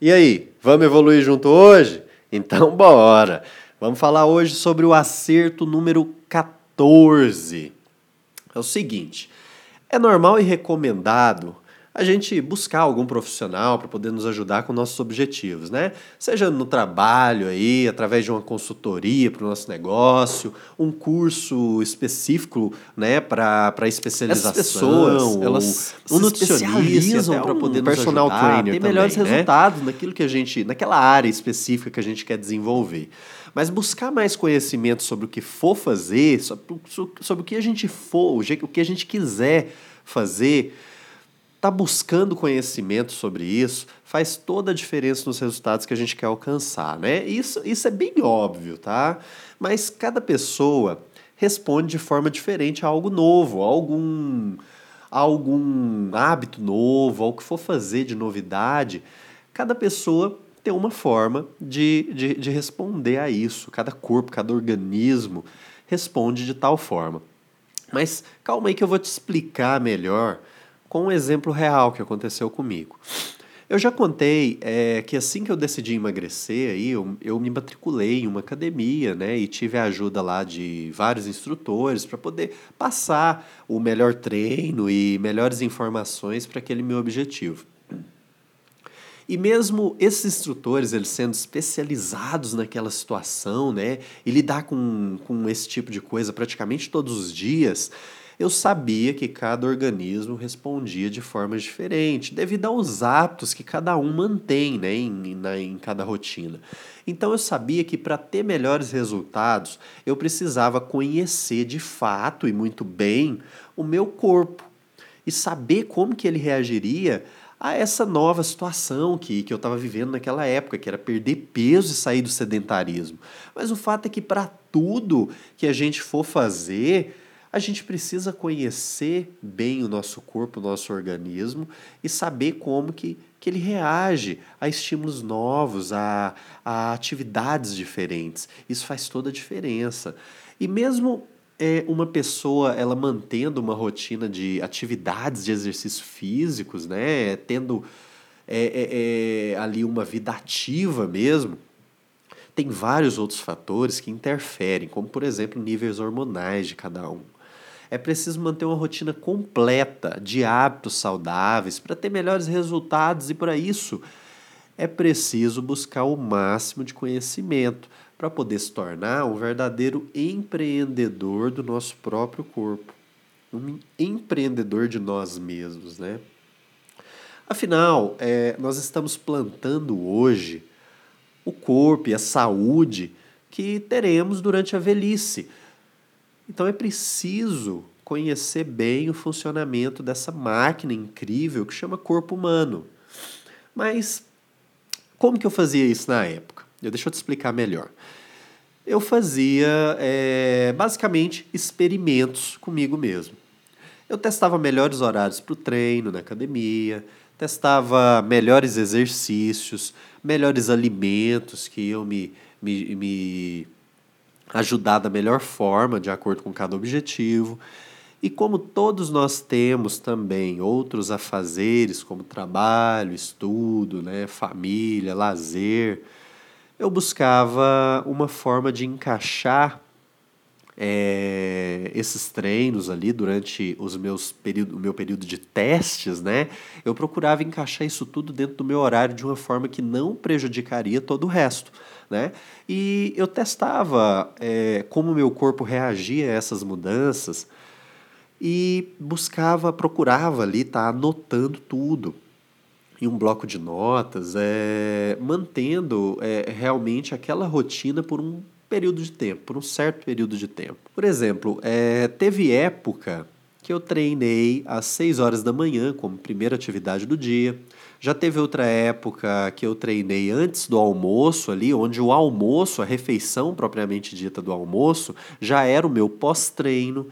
E aí, vamos evoluir junto hoje? Então bora! Vamos falar hoje sobre o acerto número 14. É o seguinte: é normal e recomendado a gente buscar algum profissional para poder nos ajudar com nossos objetivos, né? Seja no trabalho aí, através de uma consultoria para o nosso negócio, um curso específico, né, para especialização, Essas pessoas, elas um especializam para um poder nos personal ajudar, trainer ter também, melhores né? resultados naquilo que a gente, naquela área específica que a gente quer desenvolver. Mas buscar mais conhecimento sobre o que for fazer, sobre, sobre o que a gente for, o que a gente quiser fazer, tá buscando conhecimento sobre isso faz toda a diferença nos resultados que a gente quer alcançar, né? Isso, isso é bem óbvio, tá? Mas cada pessoa responde de forma diferente a algo novo, a algum, a algum hábito novo, ao que for fazer de novidade. Cada pessoa tem uma forma de, de, de responder a isso. Cada corpo, cada organismo responde de tal forma. Mas calma aí que eu vou te explicar melhor com um exemplo real que aconteceu comigo. Eu já contei é, que assim que eu decidi emagrecer, aí, eu, eu me matriculei em uma academia né, e tive a ajuda lá de vários instrutores para poder passar o melhor treino e melhores informações para aquele meu objetivo. E mesmo esses instrutores, eles sendo especializados naquela situação, né, e lidar com, com esse tipo de coisa praticamente todos os dias, eu sabia que cada organismo respondia de forma diferente, devido aos hábitos que cada um mantém né, em, na, em cada rotina. Então eu sabia que para ter melhores resultados, eu precisava conhecer de fato e muito bem o meu corpo e saber como que ele reagiria a essa nova situação que, que eu estava vivendo naquela época, que era perder peso e sair do sedentarismo. Mas o fato é que para tudo que a gente for fazer, a gente precisa conhecer bem o nosso corpo, o nosso organismo e saber como que, que ele reage a estímulos novos, a, a atividades diferentes. Isso faz toda a diferença. E mesmo é, uma pessoa ela mantendo uma rotina de atividades de exercícios físicos, né, tendo é, é, é, ali uma vida ativa mesmo, tem vários outros fatores que interferem, como por exemplo níveis hormonais de cada um. É preciso manter uma rotina completa de hábitos saudáveis para ter melhores resultados e para isso é preciso buscar o máximo de conhecimento para poder se tornar um verdadeiro empreendedor do nosso próprio corpo, um empreendedor de nós mesmos, né? Afinal, é, nós estamos plantando hoje o corpo e a saúde que teremos durante a velhice. Então é preciso conhecer bem o funcionamento dessa máquina incrível que chama corpo humano. Mas como que eu fazia isso na época? Eu, deixa eu te explicar melhor. Eu fazia é, basicamente experimentos comigo mesmo. Eu testava melhores horários para o treino na academia, testava melhores exercícios, melhores alimentos que iam me, me, me ajudar da melhor forma, de acordo com cada objetivo. E como todos nós temos também outros afazeres, como trabalho, estudo, né, família, lazer, eu buscava uma forma de encaixar é, esses treinos ali durante os meus período, o meu período de testes, né? Eu procurava encaixar isso tudo dentro do meu horário de uma forma que não prejudicaria todo o resto, né? E eu testava é, como meu corpo reagia a essas mudanças e buscava, procurava ali tá anotando tudo em um bloco de notas, é, mantendo é, realmente aquela rotina por um período de tempo, por um certo período de tempo. Por exemplo, é, teve época que eu treinei às 6 horas da manhã como primeira atividade do dia. Já teve outra época que eu treinei antes do almoço ali, onde o almoço, a refeição propriamente dita do almoço, já era o meu pós-treino.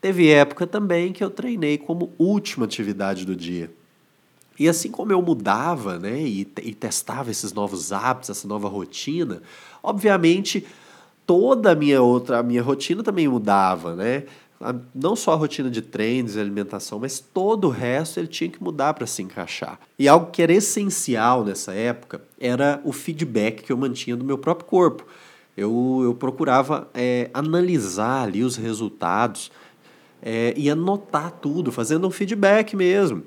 Teve época também que eu treinei como última atividade do dia. E assim como eu mudava né, e, e testava esses novos hábitos, essa nova rotina, obviamente toda a minha outra a minha rotina também mudava, né? não só a rotina de treinos e alimentação, mas todo o resto ele tinha que mudar para se encaixar. E algo que era essencial nessa época era o feedback que eu mantinha do meu próprio corpo. Eu, eu procurava é, analisar ali os resultados é, e anotar tudo, fazendo um feedback mesmo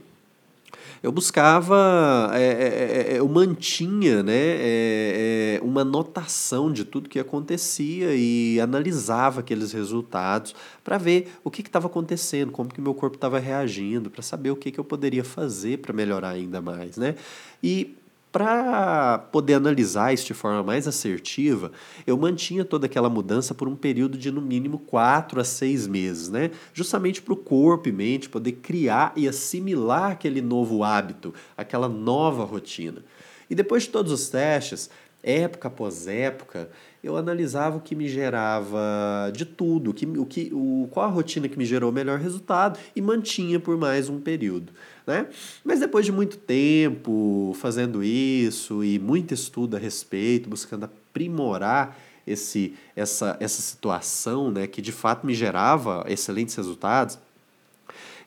eu buscava, é, é, é, é eu mantinha né, é, uma notação de tudo que acontecia e analisava aqueles resultados para ver o que estava acontecendo, como que meu corpo estava reagindo, para saber o que, que eu poderia fazer para melhorar ainda mais. Né? E para poder analisar isso de forma mais assertiva, eu mantinha toda aquela mudança por um período de no mínimo quatro a seis meses, né? justamente para o corpo e mente poder criar e assimilar aquele novo hábito, aquela nova rotina. E depois de todos os testes, época após época, eu analisava o que me gerava de tudo, que, o que, o, qual a rotina que me gerou o melhor resultado e mantinha por mais um período. Né? Mas depois de muito tempo fazendo isso e muito estudo a respeito, buscando aprimorar esse, essa, essa situação né, que de fato me gerava excelentes resultados,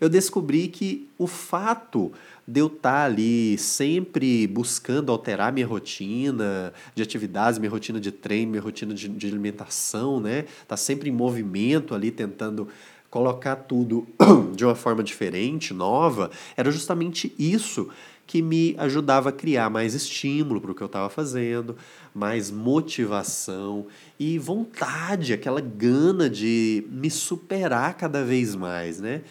eu descobri que o fato de eu estar tá ali sempre buscando alterar minha rotina de atividades, minha rotina de treino, minha rotina de, de alimentação, né? Tá sempre em movimento ali tentando colocar tudo de uma forma diferente, nova, era justamente isso que me ajudava a criar mais estímulo para o que eu estava fazendo, mais motivação e vontade, aquela gana de me superar cada vez mais, né?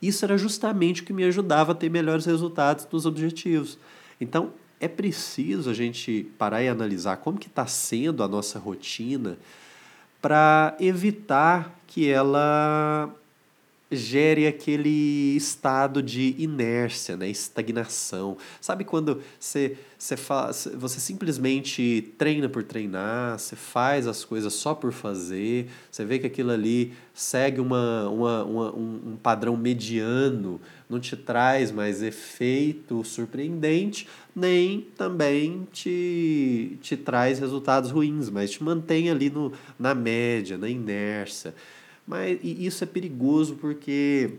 Isso era justamente o que me ajudava a ter melhores resultados dos objetivos. Então, é preciso a gente parar e analisar como que está sendo a nossa rotina para evitar que ela gere aquele estado de inércia, né? estagnação. Sabe quando você, você, faz, você simplesmente treina por treinar, você faz as coisas só por fazer, você vê que aquilo ali segue uma, uma, uma um, um padrão mediano, não te traz mais efeito surpreendente, nem também te, te traz resultados ruins, mas te mantém ali no, na média, na inércia. Mas isso é perigoso porque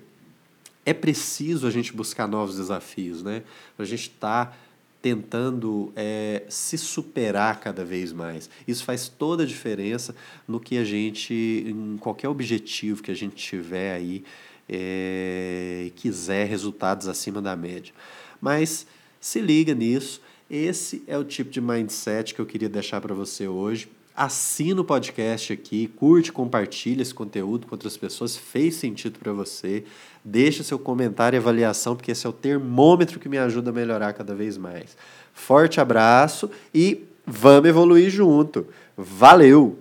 é preciso a gente buscar novos desafios, né? A gente está tentando é, se superar cada vez mais. Isso faz toda a diferença no que a gente, em qualquer objetivo que a gente tiver aí, é, quiser resultados acima da média. Mas se liga nisso. Esse é o tipo de mindset que eu queria deixar para você hoje assina o podcast aqui, curte, compartilha esse conteúdo com outras pessoas, fez sentido para você, deixa seu comentário e avaliação, porque esse é o termômetro que me ajuda a melhorar cada vez mais. Forte abraço e vamos evoluir junto. Valeu!